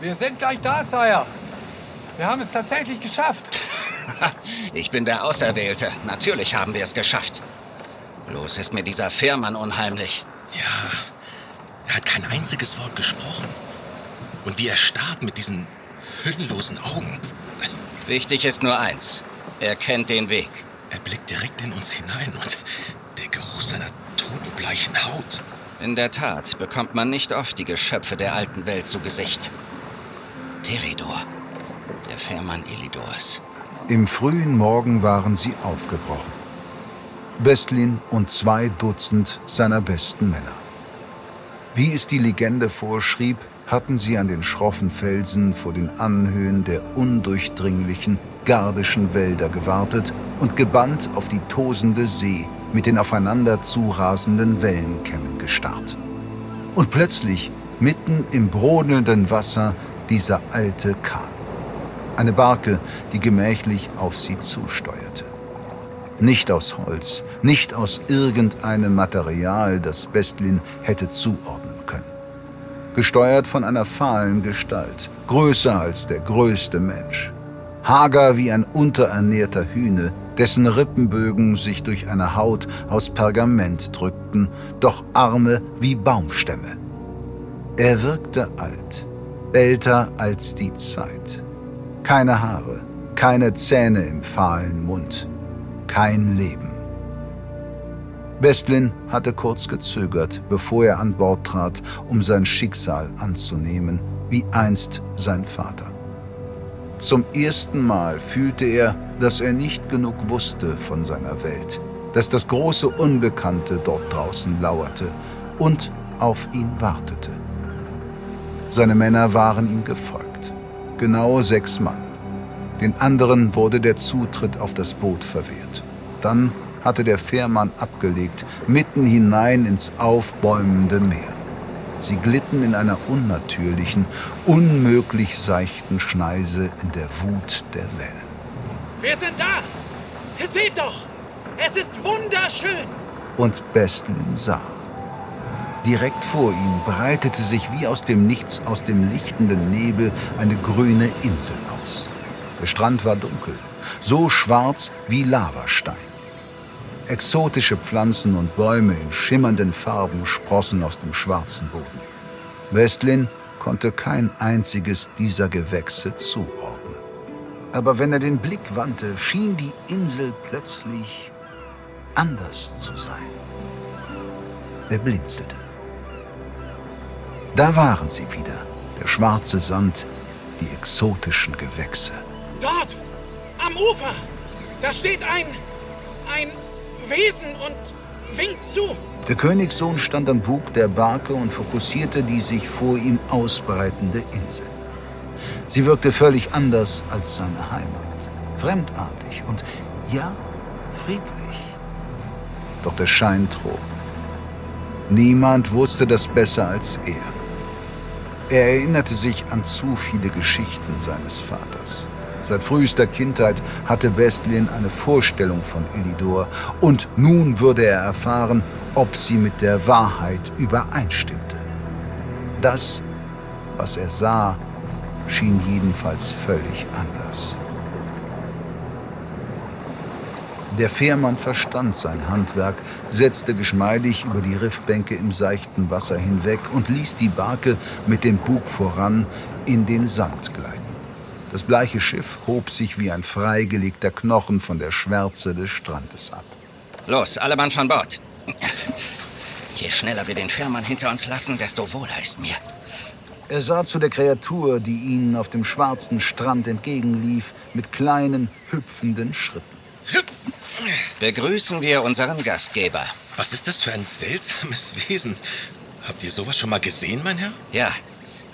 Wir sind gleich da, Sire. Wir haben es tatsächlich geschafft. ich bin der Auserwählte. Natürlich haben wir es geschafft. Bloß ist mir dieser Fährmann unheimlich. Ja, er hat kein einziges Wort gesprochen. Und wie er starrt mit diesen hüllenlosen Augen. Wichtig ist nur eins. Er kennt den Weg. Er blickt direkt in uns hinein und der Geruch seiner totenbleichen Haut. In der Tat bekommt man nicht oft die Geschöpfe der alten Welt zu Gesicht. Teridor, der Fährmann Elidors. Im frühen Morgen waren sie aufgebrochen. Bestlin und zwei Dutzend seiner besten Männer. Wie es die Legende vorschrieb, hatten sie an den schroffen Felsen vor den Anhöhen der undurchdringlichen gardischen Wälder gewartet und gebannt auf die tosende See mit den aufeinander zurasenden Wellenkämmen gestarrt. Und plötzlich, mitten im brodelnden Wasser, dieser alte Kahn. Eine Barke, die gemächlich auf sie zusteuerte. Nicht aus Holz, nicht aus irgendeinem Material, das Bestlin hätte zuordnen können. Gesteuert von einer fahlen Gestalt, größer als der größte Mensch. Hager wie ein unterernährter Hühne, dessen Rippenbögen sich durch eine Haut aus Pergament drückten, doch Arme wie Baumstämme. Er wirkte alt, älter als die Zeit. Keine Haare, keine Zähne im fahlen Mund, kein Leben. Bestlin hatte kurz gezögert, bevor er an Bord trat, um sein Schicksal anzunehmen, wie einst sein Vater. Zum ersten Mal fühlte er, dass er nicht genug wusste von seiner Welt, dass das große Unbekannte dort draußen lauerte und auf ihn wartete. Seine Männer waren ihm gefolgt, genau sechs Mann. Den anderen wurde der Zutritt auf das Boot verwehrt. Dann hatte der Fährmann abgelegt, mitten hinein ins aufbäumende Meer. Sie glitten in einer unnatürlichen, unmöglich seichten Schneise in der Wut der Wellen. Wir sind da! Seht doch! Es ist wunderschön! Und Bestlin sah. Direkt vor ihm breitete sich wie aus dem Nichts, aus dem lichtenden Nebel eine grüne Insel aus. Der Strand war dunkel, so schwarz wie Lavastein. Exotische Pflanzen und Bäume in schimmernden Farben sprossen aus dem schwarzen Boden. Westlin konnte kein einziges dieser Gewächse zuordnen. Aber wenn er den Blick wandte, schien die Insel plötzlich anders zu sein. Er blinzelte. Da waren sie wieder, der schwarze Sand, die exotischen Gewächse. Dort, am Ufer, da steht ein, ein Wesen und winkt zu. Der Königssohn stand am Bug der Barke und fokussierte die sich vor ihm ausbreitende Insel. Sie wirkte völlig anders als seine Heimat. Fremdartig und ja, friedlich. Doch der Schein trug. Niemand wusste das besser als er. Er erinnerte sich an zu viele Geschichten seines Vaters. Seit frühester Kindheit hatte Bestlin eine Vorstellung von Elidor und nun würde er erfahren, ob sie mit der Wahrheit übereinstimmte. Das, was er sah, schien jedenfalls völlig anders. Der Fährmann verstand sein Handwerk, setzte geschmeidig über die Riffbänke im seichten Wasser hinweg und ließ die Barke mit dem Bug voran in den Sand gleiten. Das bleiche Schiff hob sich wie ein freigelegter Knochen von der Schwärze des Strandes ab. Los, alle Mann von Bord. Je schneller wir den Fährmann hinter uns lassen, desto wohler ist mir. Er sah zu der Kreatur, die ihnen auf dem schwarzen Strand entgegenlief, mit kleinen, hüpfenden Schritten. Begrüßen wir unseren Gastgeber. Was ist das für ein seltsames Wesen? Habt ihr sowas schon mal gesehen, mein Herr? Ja,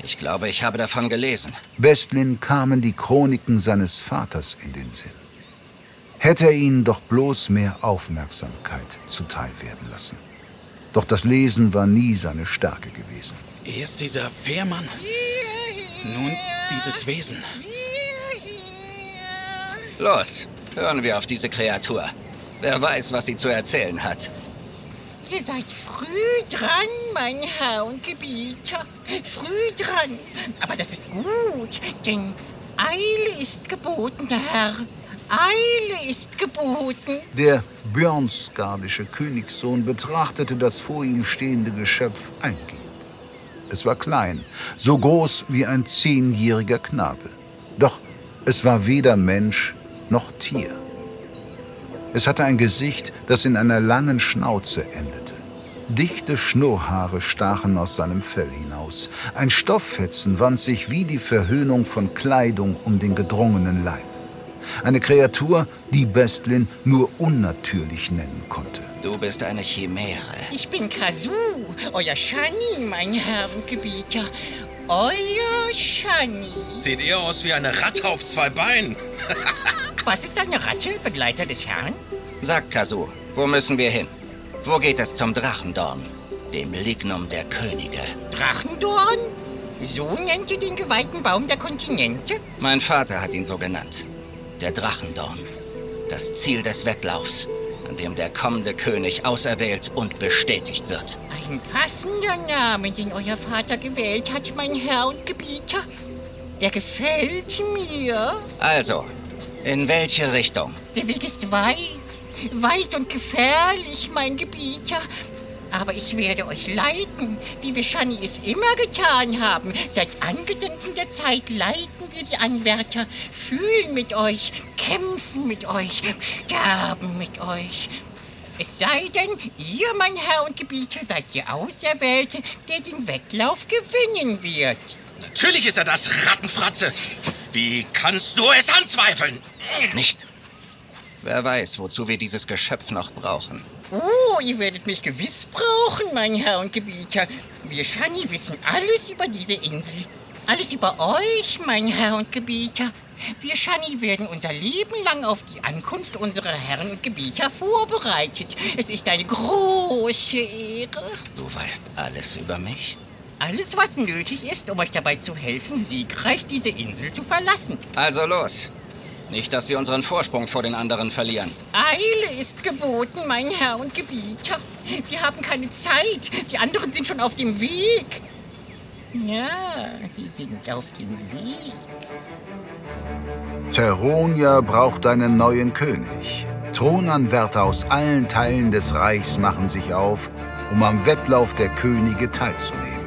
ich glaube, ich habe davon gelesen. Bestlin kamen die Chroniken seines Vaters in den Sinn. Hätte er ihnen doch bloß mehr Aufmerksamkeit zuteil werden lassen. Doch das Lesen war nie seine Stärke gewesen. Erst dieser Fährmann, nun dieses Wesen. Los, hören wir auf diese Kreatur. Wer weiß, was sie zu erzählen hat. Ihr seid früh dran, mein Herr und Gebieter. Früh dran. Aber das ist gut, denn Eile ist geboten, Herr. Eile ist geboten. Der björnsgardische Königssohn betrachtete das vor ihm stehende Geschöpf eingehend. Es war klein, so groß wie ein zehnjähriger Knabe. Doch es war weder Mensch noch Tier. Es hatte ein Gesicht, das in einer langen Schnauze endete. Dichte Schnurrhaare stachen aus seinem Fell hinaus. Ein Stofffetzen wand sich wie die Verhöhnung von Kleidung um den gedrungenen Leib. Eine Kreatur, die Bestlin nur unnatürlich nennen konnte. Du bist eine Chimäre. Ich bin Kasu, euer Shani, mein Herr und Gebieter. Euer Shani. Seht ihr aus wie eine Ratte auf zwei Beinen? Was ist eine Ratte, Begleiter des Herrn? Sag, Kasu, wo müssen wir hin? Wo geht es zum Drachendorn, dem Lignum der Könige? Drachendorn? So nennt ihr den geweihten Baum der Kontinente? Mein Vater hat ihn so genannt. Der Drachendorn. Das Ziel des Wettlaufs, an dem der kommende König auserwählt und bestätigt wird. Ein passender Name, den euer Vater gewählt hat, mein Herr und Gebieter. Der gefällt mir. Also, in welche Richtung? Der Weg ist weit, weit und gefährlich, mein Gebieter. Aber ich werde euch leiten, wie wir Shani es immer getan haben. Seit Angedenken der Zeit leiten wir die Anwärter, fühlen mit euch, kämpfen mit euch, sterben mit euch. Es sei denn, ihr, mein Herr und Gebieter, seid der Auserwählte, der den Wettlauf gewinnen wird. Natürlich ist er das, Rattenfratze. Wie kannst du es anzweifeln? Nicht. Wer weiß, wozu wir dieses Geschöpf noch brauchen. Oh, ihr werdet mich gewiss brauchen, mein Herr und Gebieter. Wir Shani wissen alles über diese Insel. Alles über euch, mein Herr und Gebieter. Wir Shani werden unser Leben lang auf die Ankunft unserer Herren und Gebieter vorbereitet. Es ist eine große Ehre. Du weißt alles über mich? Alles, was nötig ist, um euch dabei zu helfen, siegreich diese Insel zu verlassen. Also los. Nicht, dass wir unseren Vorsprung vor den anderen verlieren. Eile ist geboten, mein Herr und Gebieter. Wir haben keine Zeit. Die anderen sind schon auf dem Weg. Ja, sie sind auf dem Weg. Teronia braucht einen neuen König. Thronanwärter aus allen Teilen des Reichs machen sich auf, um am Wettlauf der Könige teilzunehmen.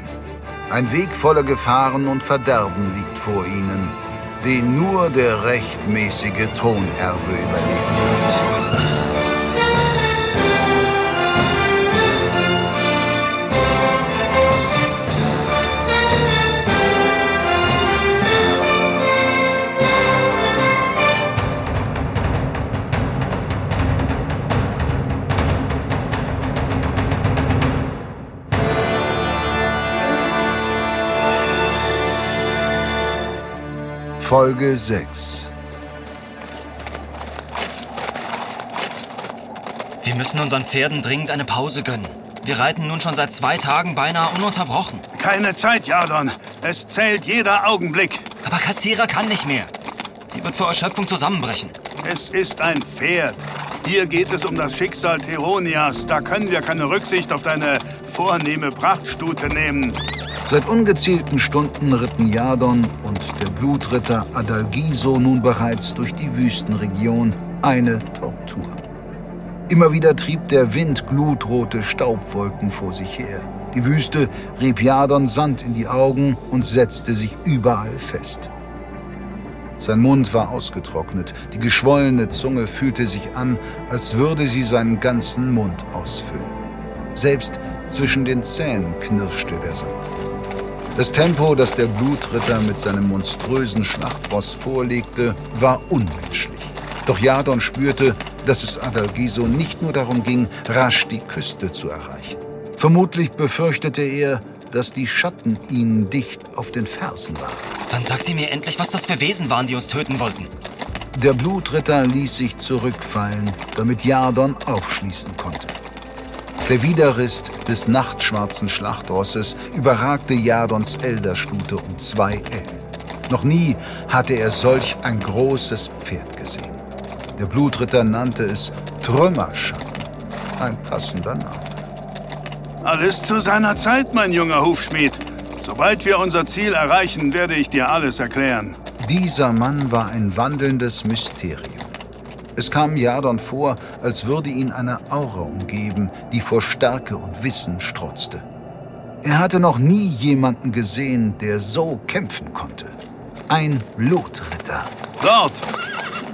Ein Weg voller Gefahren und Verderben liegt vor ihnen, den nur der rechtmäßige Thronerbe überleben wird. Folge 6 Wir müssen unseren Pferden dringend eine Pause gönnen. Wir reiten nun schon seit zwei Tagen beinahe ununterbrochen. Keine Zeit, Jadon. Es zählt jeder Augenblick. Aber Kassira kann nicht mehr. Sie wird vor Erschöpfung zusammenbrechen. Es ist ein Pferd. Hier geht es um das Schicksal Theronias. Da können wir keine Rücksicht auf deine vornehme Prachtstute nehmen. Seit ungezählten Stunden ritten Jadon und der Blutritter Adalgiso nun bereits durch die Wüstenregion eine Tortur. Immer wieder trieb der Wind glutrote Staubwolken vor sich her. Die Wüste rieb Jadon Sand in die Augen und setzte sich überall fest. Sein Mund war ausgetrocknet, die geschwollene Zunge fühlte sich an, als würde sie seinen ganzen Mund ausfüllen. Selbst zwischen den Zähnen knirschte der Sand. Das Tempo, das der Blutritter mit seinem monströsen Schlachtross vorlegte, war unmenschlich. Doch Jadon spürte, dass es Adalgiso nicht nur darum ging, rasch die Küste zu erreichen. Vermutlich befürchtete er, dass die Schatten ihnen dicht auf den Fersen waren. Dann sagt ihr mir endlich, was das für Wesen waren, die uns töten wollten. Der Blutritter ließ sich zurückfallen, damit Jadon aufschließen konnte. Der Widerrist des nachtschwarzen Schlachtrosses überragte Jadons Elderstute um zwei Ellen. Noch nie hatte er solch ein großes Pferd gesehen. Der Blutritter nannte es Trümmerschatten. Ein passender Name. Alles zu seiner Zeit, mein junger Hufschmied. Sobald wir unser Ziel erreichen, werde ich dir alles erklären. Dieser Mann war ein wandelndes Mysterium. Es kam Jadon vor, als würde ihn eine Aura umgeben, die vor Stärke und Wissen strotzte. Er hatte noch nie jemanden gesehen, der so kämpfen konnte. Ein Blutritter. Dort!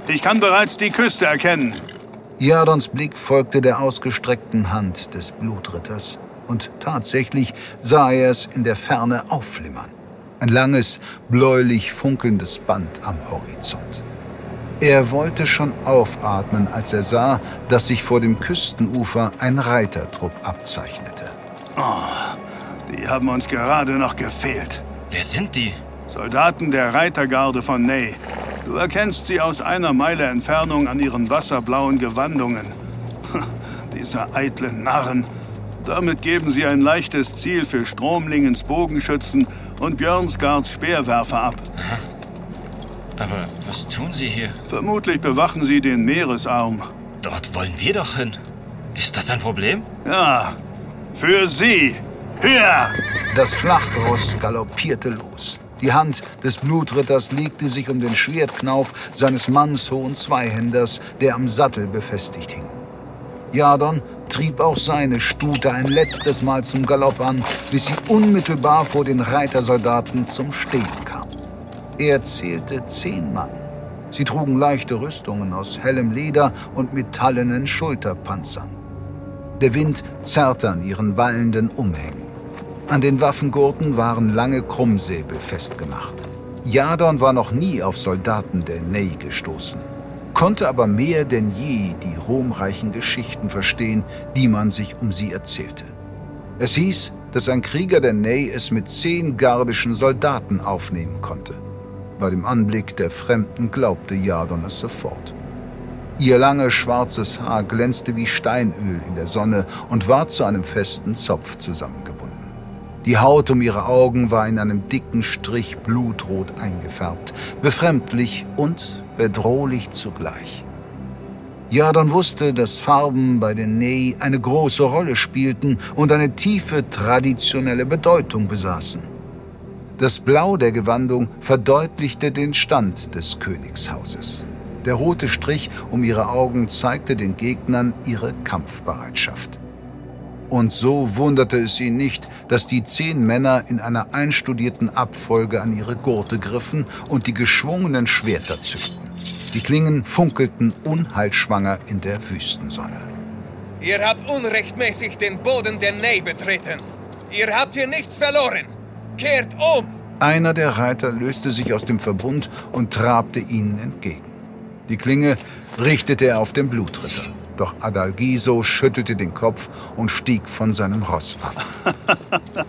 Ich kann bereits die Küste erkennen. Jadons Blick folgte der ausgestreckten Hand des Blutritters und tatsächlich sah er es in der Ferne aufflimmern. Ein langes, bläulich funkelndes Band am Horizont. Er wollte schon aufatmen, als er sah, dass sich vor dem Küstenufer ein Reitertrupp abzeichnete. Oh, die haben uns gerade noch gefehlt. Wer sind die? Soldaten der Reitergarde von Ney. Du erkennst sie aus einer Meile Entfernung an ihren wasserblauen Gewandungen. Diese eitlen Narren damit geben sie ein leichtes Ziel für Stromlingens Bogenschützen und Björnsgards Speerwerfer ab. Aha. Aber was tun sie hier? Vermutlich bewachen sie den Meeresarm. Dort wollen wir doch hin. Ist das ein Problem? Ja, für sie. Hier! Das Schlachtross galoppierte los. Die Hand des Blutritters legte sich um den Schwertknauf seines mannshohen Zweihänders, der am Sattel befestigt hing. Jadon trieb auch seine Stute ein letztes Mal zum Galopp an, bis sie unmittelbar vor den Reitersoldaten zum Stehen. Er zählte zehn Mann. Sie trugen leichte Rüstungen aus hellem Leder und metallenen Schulterpanzern. Der Wind zerrte an ihren wallenden Umhängen. An den Waffengurten waren lange Krummsäbel festgemacht. Jadon war noch nie auf Soldaten der Ney gestoßen konnte aber mehr denn je die ruhmreichen Geschichten verstehen, die man sich um sie erzählte. Es hieß, dass ein Krieger der Ney es mit zehn gardischen Soldaten aufnehmen konnte. Bei dem Anblick der Fremden glaubte Jadon es sofort. Ihr langes schwarzes Haar glänzte wie Steinöl in der Sonne und war zu einem festen Zopf zusammengebunden. Die Haut um ihre Augen war in einem dicken Strich blutrot eingefärbt, befremdlich und bedrohlich zugleich. Jadon wusste, dass Farben bei den Ney eine große Rolle spielten und eine tiefe traditionelle Bedeutung besaßen. Das Blau der Gewandung verdeutlichte den Stand des Königshauses. Der rote Strich um ihre Augen zeigte den Gegnern ihre Kampfbereitschaft. Und so wunderte es ihn nicht, dass die zehn Männer in einer einstudierten Abfolge an ihre Gurte griffen und die geschwungenen Schwerter zückten. Die Klingen funkelten unheilschwanger in der Wüstensonne. Ihr habt unrechtmäßig den Boden der Ney betreten. Ihr habt hier nichts verloren. Kehrt um! Einer der Reiter löste sich aus dem Verbund und trabte ihnen entgegen. Die Klinge richtete er auf den Blutritter. Doch Adalgiso schüttelte den Kopf und stieg von seinem Ross ab.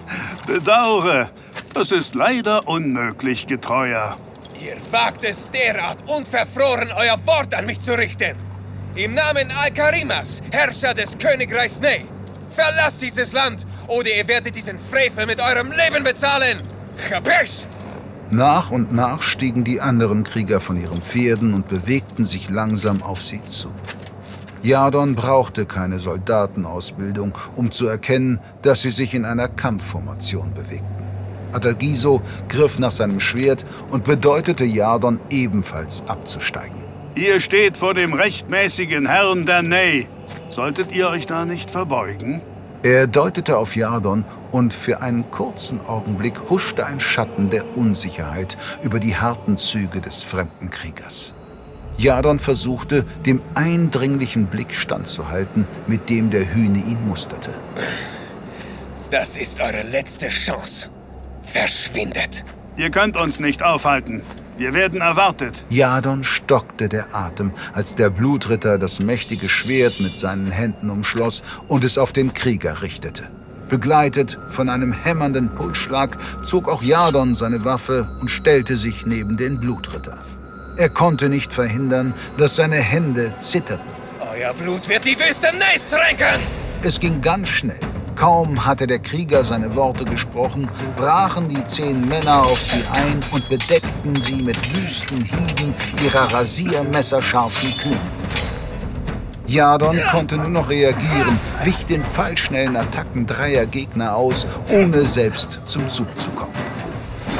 Bedaure, das ist leider unmöglich, Getreuer. Ihr wagt es derart unverfroren, euer Wort an mich zu richten. Im Namen Al-Karimas, Herrscher des Königreichs Ney, verlasst dieses Land oder ihr werdet diesen Frevel mit eurem Leben bezahlen. Chapesh! Nach und nach stiegen die anderen Krieger von ihren Pferden und bewegten sich langsam auf sie zu. Jadon brauchte keine Soldatenausbildung, um zu erkennen, dass sie sich in einer Kampfformation bewegten. Adalgiso griff nach seinem Schwert und bedeutete Jadon ebenfalls abzusteigen. Ihr steht vor dem rechtmäßigen Herrn der Ney. Solltet ihr euch da nicht verbeugen? Er deutete auf Jadon und für einen kurzen Augenblick huschte ein Schatten der Unsicherheit über die harten Züge des fremden Kriegers. Jadon versuchte, dem eindringlichen Blick standzuhalten, mit dem der Hühne ihn musterte. Das ist eure letzte Chance. Verschwindet! Ihr könnt uns nicht aufhalten. Wir werden erwartet. Jadon stockte der Atem, als der Blutritter das mächtige Schwert mit seinen Händen umschloss und es auf den Krieger richtete. Begleitet von einem hämmernden Pulsschlag zog auch Jadon seine Waffe und stellte sich neben den Blutritter. Er konnte nicht verhindern, dass seine Hände zitterten. Euer Blut wird die Wüste Neis tränken! Es ging ganz schnell. Kaum hatte der Krieger seine Worte gesprochen, brachen die zehn Männer auf sie ein und bedeckten sie mit wüsten Hieben ihrer rasiermesserscharfen Klingen. Jadon konnte nur noch reagieren, wich den pfeilschnellen Attacken dreier Gegner aus, ohne selbst zum Zug zu kommen.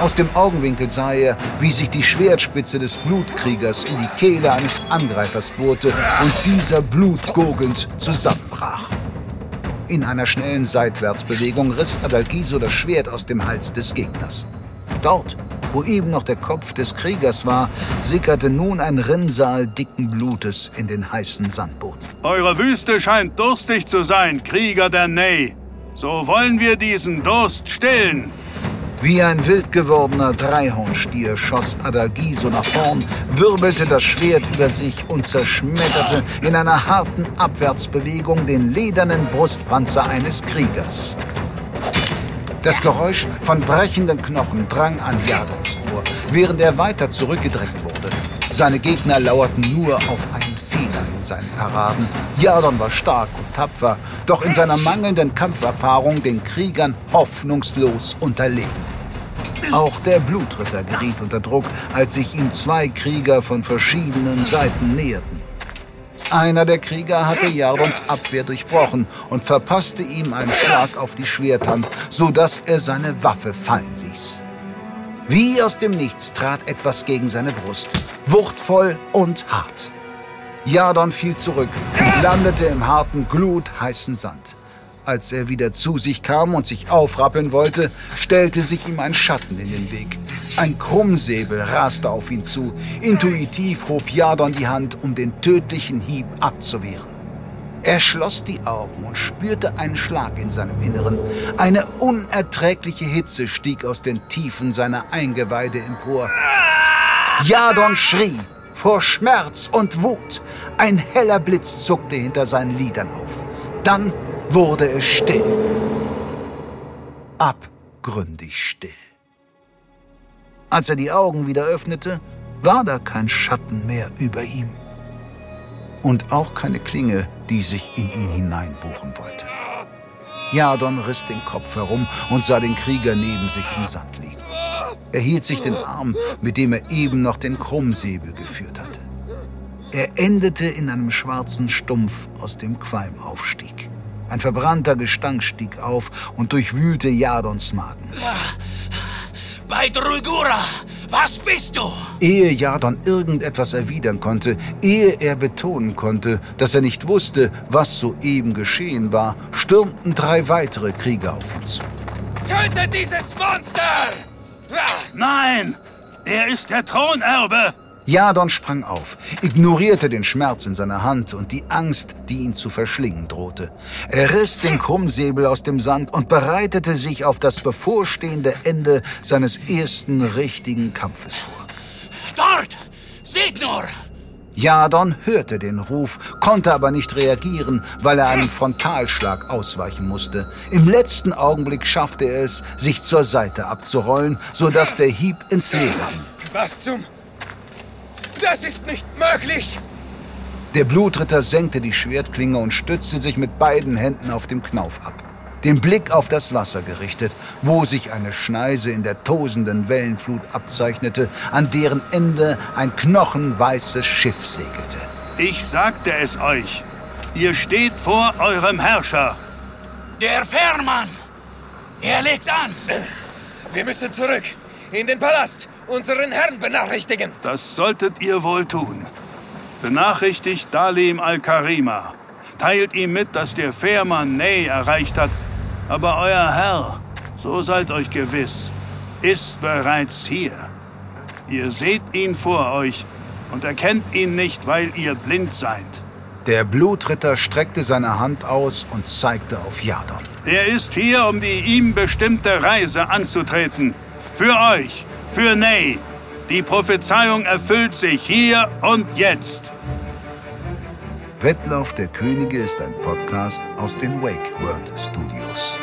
Aus dem Augenwinkel sah er, wie sich die Schwertspitze des Blutkriegers in die Kehle eines Angreifers bohrte und dieser blutgurgelnd zusammenbrach. In einer schnellen Seitwärtsbewegung riss Adalgiso das Schwert aus dem Hals des Gegners. Dort, wo eben noch der Kopf des Kriegers war, sickerte nun ein Rinnsal dicken Blutes in den heißen Sandboden. Eure Wüste scheint durstig zu sein, Krieger der Ney. So wollen wir diesen Durst stillen. Wie ein wild gewordener Dreihornstier schoss Adalgiso nach vorn, wirbelte das Schwert über sich und zerschmetterte in einer harten Abwärtsbewegung den ledernen Brustpanzer eines Kriegers. Das Geräusch von brechenden Knochen drang an Jadons Ohr, während er weiter zurückgedrängt wurde. Seine Gegner lauerten nur auf einen Fehler in seinen Paraden. Jadon war stark und tapfer, doch in seiner mangelnden Kampferfahrung den Kriegern hoffnungslos unterlegen. Auch der Blutritter geriet unter Druck, als sich ihm zwei Krieger von verschiedenen Seiten näherten. Einer der Krieger hatte Jardons Abwehr durchbrochen und verpasste ihm einen Schlag auf die Schwerthand, so dass er seine Waffe fallen ließ. Wie aus dem Nichts trat etwas gegen seine Brust, wuchtvoll und hart. Jardon fiel zurück landete im harten, glutheißen Sand. Als er wieder zu sich kam und sich aufrappeln wollte, stellte sich ihm ein Schatten in den Weg. Ein Krummsäbel raste auf ihn zu. Intuitiv hob Jadon die Hand, um den tödlichen Hieb abzuwehren. Er schloss die Augen und spürte einen Schlag in seinem Inneren. Eine unerträgliche Hitze stieg aus den Tiefen seiner Eingeweide empor. Jadon schrie vor Schmerz und Wut. Ein heller Blitz zuckte hinter seinen Lidern auf. Dann wurde es still. Abgründig still. Als er die Augen wieder öffnete, war da kein Schatten mehr über ihm. Und auch keine Klinge, die sich in ihn hineinbuchen wollte. Jadon riss den Kopf herum und sah den Krieger neben sich im Sand liegen. Er hielt sich den Arm, mit dem er eben noch den Krummsäbel geführt hatte. Er endete in einem schwarzen Stumpf, aus dem Qualm aufstieg. Ein verbrannter Gestank stieg auf und durchwühlte Jadons Magen. Bei Drulgura, was bist du? Ehe Jadon irgendetwas erwidern konnte, ehe er betonen konnte, dass er nicht wusste, was soeben geschehen war, stürmten drei weitere Krieger auf ihn zu. Tötet dieses Monster! Nein! Er ist der Thronerbe! Jadon sprang auf, ignorierte den Schmerz in seiner Hand und die Angst, die ihn zu verschlingen drohte. Er riss den Krummsäbel aus dem Sand und bereitete sich auf das bevorstehende Ende seines ersten richtigen Kampfes vor. Dort! Seht nur! Jadon hörte den Ruf, konnte aber nicht reagieren, weil er einem Frontalschlag ausweichen musste. Im letzten Augenblick schaffte er es, sich zur Seite abzurollen, sodass der Hieb ins Leere ging. Was zum... Das ist nicht möglich! Der Blutritter senkte die Schwertklinge und stützte sich mit beiden Händen auf dem Knauf ab. Den Blick auf das Wasser gerichtet, wo sich eine Schneise in der tosenden Wellenflut abzeichnete, an deren Ende ein knochenweißes Schiff segelte. Ich sagte es euch. Ihr steht vor eurem Herrscher. Der Fährmann! Er legt an! Wir müssen zurück. In den Palast. Unseren Herrn benachrichtigen. Das solltet ihr wohl tun. Benachrichtigt Dalim al-Karima. Teilt ihm mit, dass der Fährmann Ney erreicht hat. Aber euer Herr, so seid euch gewiss, ist bereits hier. Ihr seht ihn vor euch und erkennt ihn nicht, weil ihr blind seid. Der Blutritter streckte seine Hand aus und zeigte auf Jadon. Er ist hier, um die ihm bestimmte Reise anzutreten. Für euch, für Ney. Die Prophezeiung erfüllt sich hier und jetzt. Wettlauf der Könige ist ein Podcast aus den Wake World Studios.